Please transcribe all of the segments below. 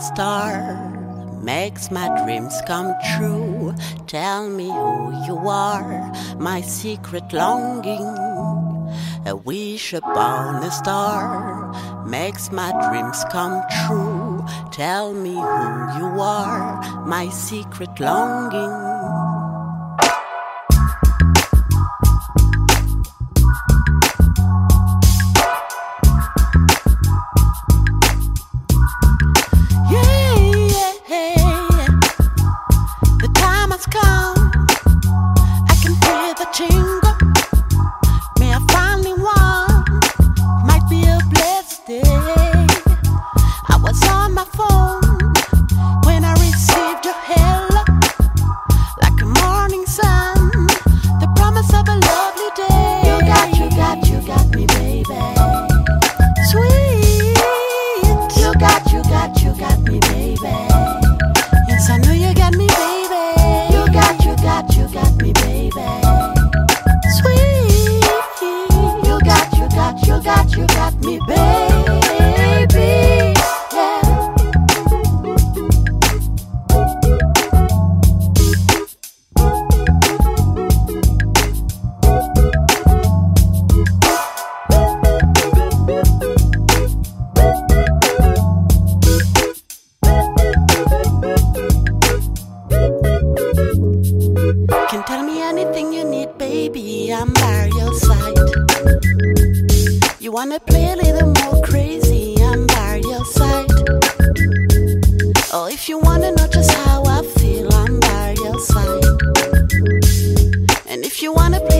Star makes my dreams come true. Tell me who you are, my secret longing. A wish upon a star makes my dreams come true. Tell me who you are, my secret longing. You wanna play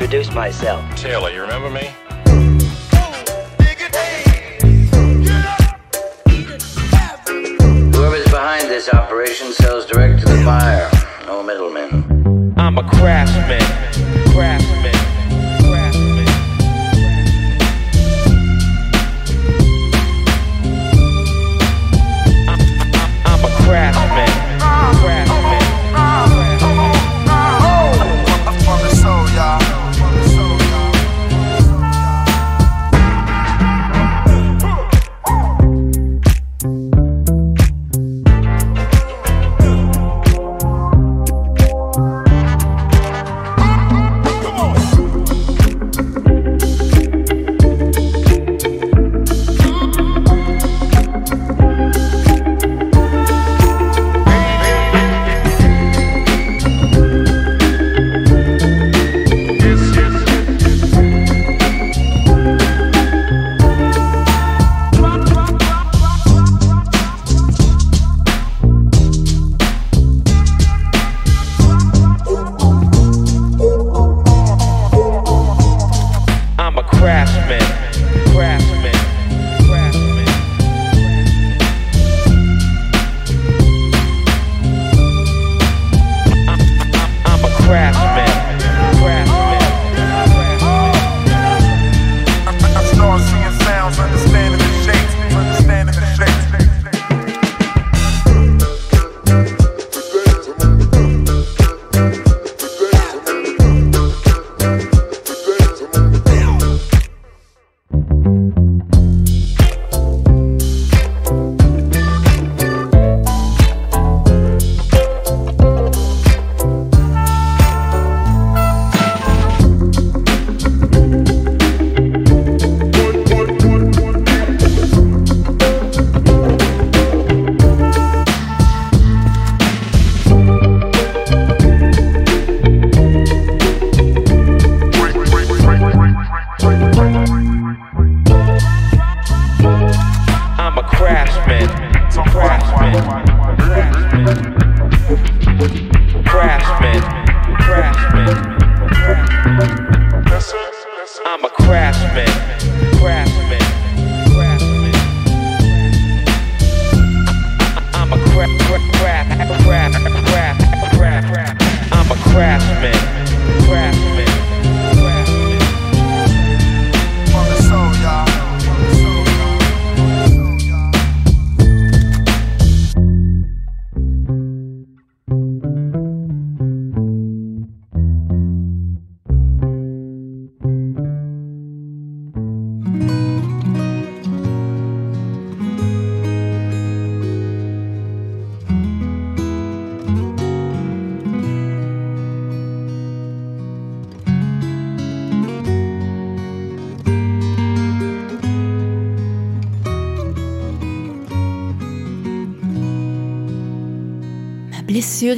introduce myself. Taylor, you remember me? Whoever's behind this operation sells direct to the buyer, no middlemen. I'm a craftsman.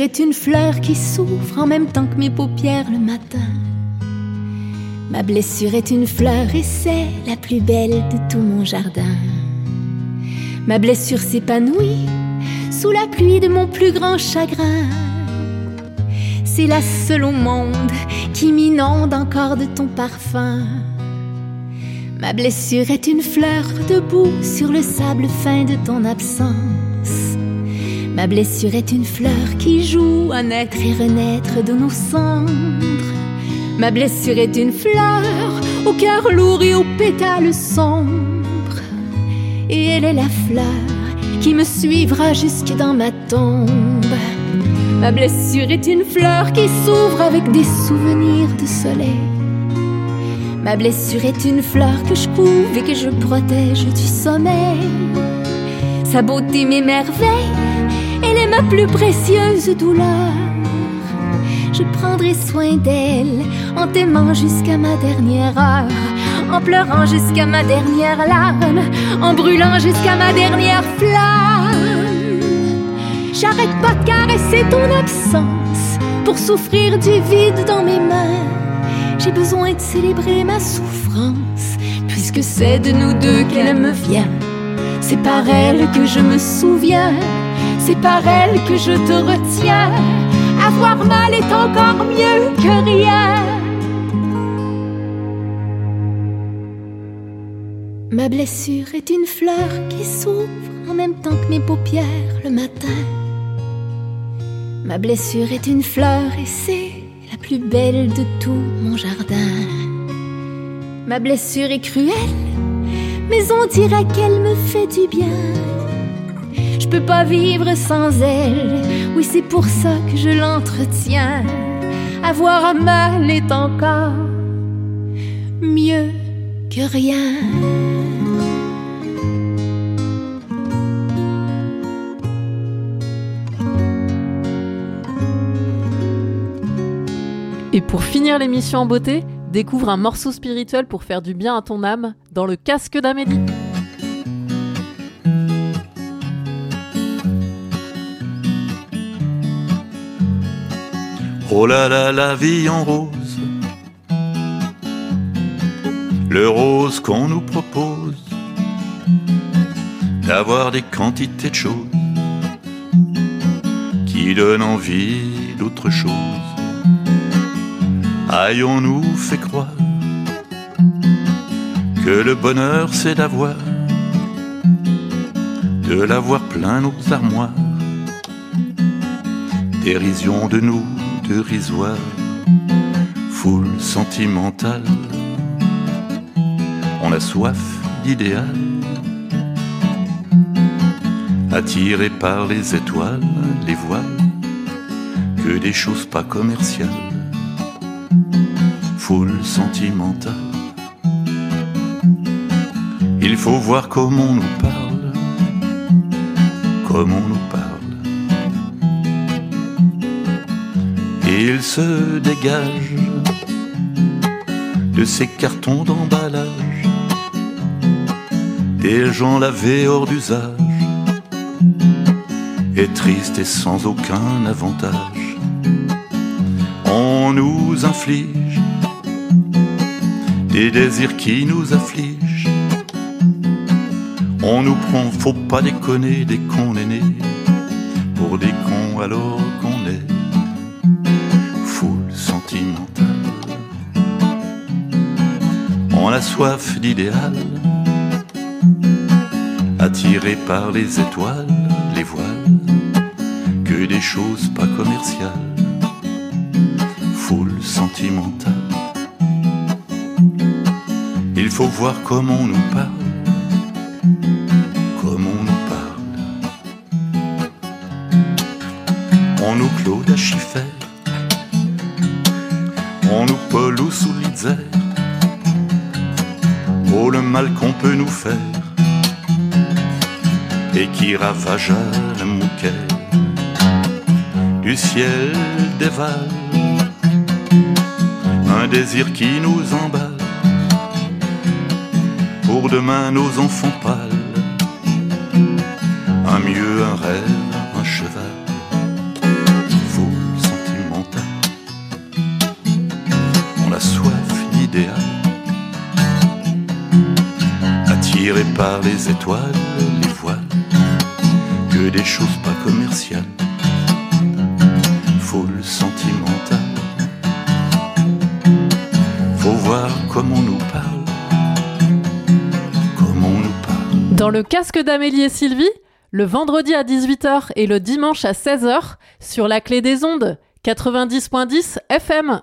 Est une fleur qui s'ouvre en même temps que mes paupières le matin. Ma blessure est une fleur et c'est la plus belle de tout mon jardin. Ma blessure s'épanouit sous la pluie de mon plus grand chagrin. C'est la seule au monde qui m'inonde encore de ton parfum. Ma blessure est une fleur debout sur le sable fin de ton absence. Ma blessure est une fleur qui joue à naître et renaître de nos cendres. Ma blessure est une fleur au cœur lourd et aux pétales sombres. Et elle est la fleur qui me suivra jusque dans ma tombe. Ma blessure est une fleur qui s'ouvre avec des souvenirs de soleil. Ma blessure est une fleur que je couve et que je protège du sommeil. Sa beauté m'émerveille, ma plus précieuse douleur. Je prendrai soin d'elle en t'aimant jusqu'à ma dernière heure, en pleurant jusqu'à ma dernière larme, en brûlant jusqu'à ma dernière flamme. J'arrête pas de caresser ton absence pour souffrir du vide dans mes mains. J'ai besoin de célébrer ma souffrance, puisque c'est de nous deux qu'elle me vient. C'est par elle que je me souviens, c'est par elle que je te retiens. Avoir mal est encore mieux que rien. Ma blessure est une fleur qui s'ouvre en même temps que mes paupières le matin. Ma blessure est une fleur et c'est la plus belle de tout mon jardin. Ma blessure est cruelle, mais on dirait qu'elle me fait du bien. Je peux pas vivre sans elle, oui c'est pour ça que je l'entretiens. Avoir mal est encore mieux que rien. Et pour finir l'émission en beauté, découvre un morceau spirituel pour faire du bien à ton âme dans le casque d'Amélie. Oh là là, la vie en rose. Le rose qu'on nous propose. D'avoir des quantités de choses qui donnent envie d'autre chose. Ayons-nous fait croire que le bonheur c'est d'avoir, de l'avoir plein nos armoires, dérision de nous foule sentimentale. On a soif d'idéal, attiré par les étoiles, les voiles, que des choses pas commerciales, foule sentimentale. Il faut voir comment on nous parle, comment on nous Il se dégage de ces cartons d'emballage, des gens lavés hors d'usage, et tristes et sans aucun avantage. On nous inflige des désirs qui nous affligent. On nous prend, faut pas déconner dès qu'on est pour des cons alors qu'on On a soif d'idéal, attiré par les étoiles, les voiles, que des choses pas commerciales, foule sentimentale. Il faut voir comment on nous parle on nous parle. On nous Claude à on nous ou sous Litzer. Le mal qu'on peut nous faire et qui ravagea le mouquet du ciel dévale un désir qui nous emballe. Pour demain nos enfants pâles. Un mieux, un rêve, un cheval, foule sentimentale. On a soif d'idéal, par les étoiles, les voiles, que des choses pas commerciales, foule sentimentale. Faut voir comment on nous parle, comment on nous parle. Dans le casque d'Amélie et Sylvie, le vendredi à 18h et le dimanche à 16h sur la clé des ondes 90.10 FM.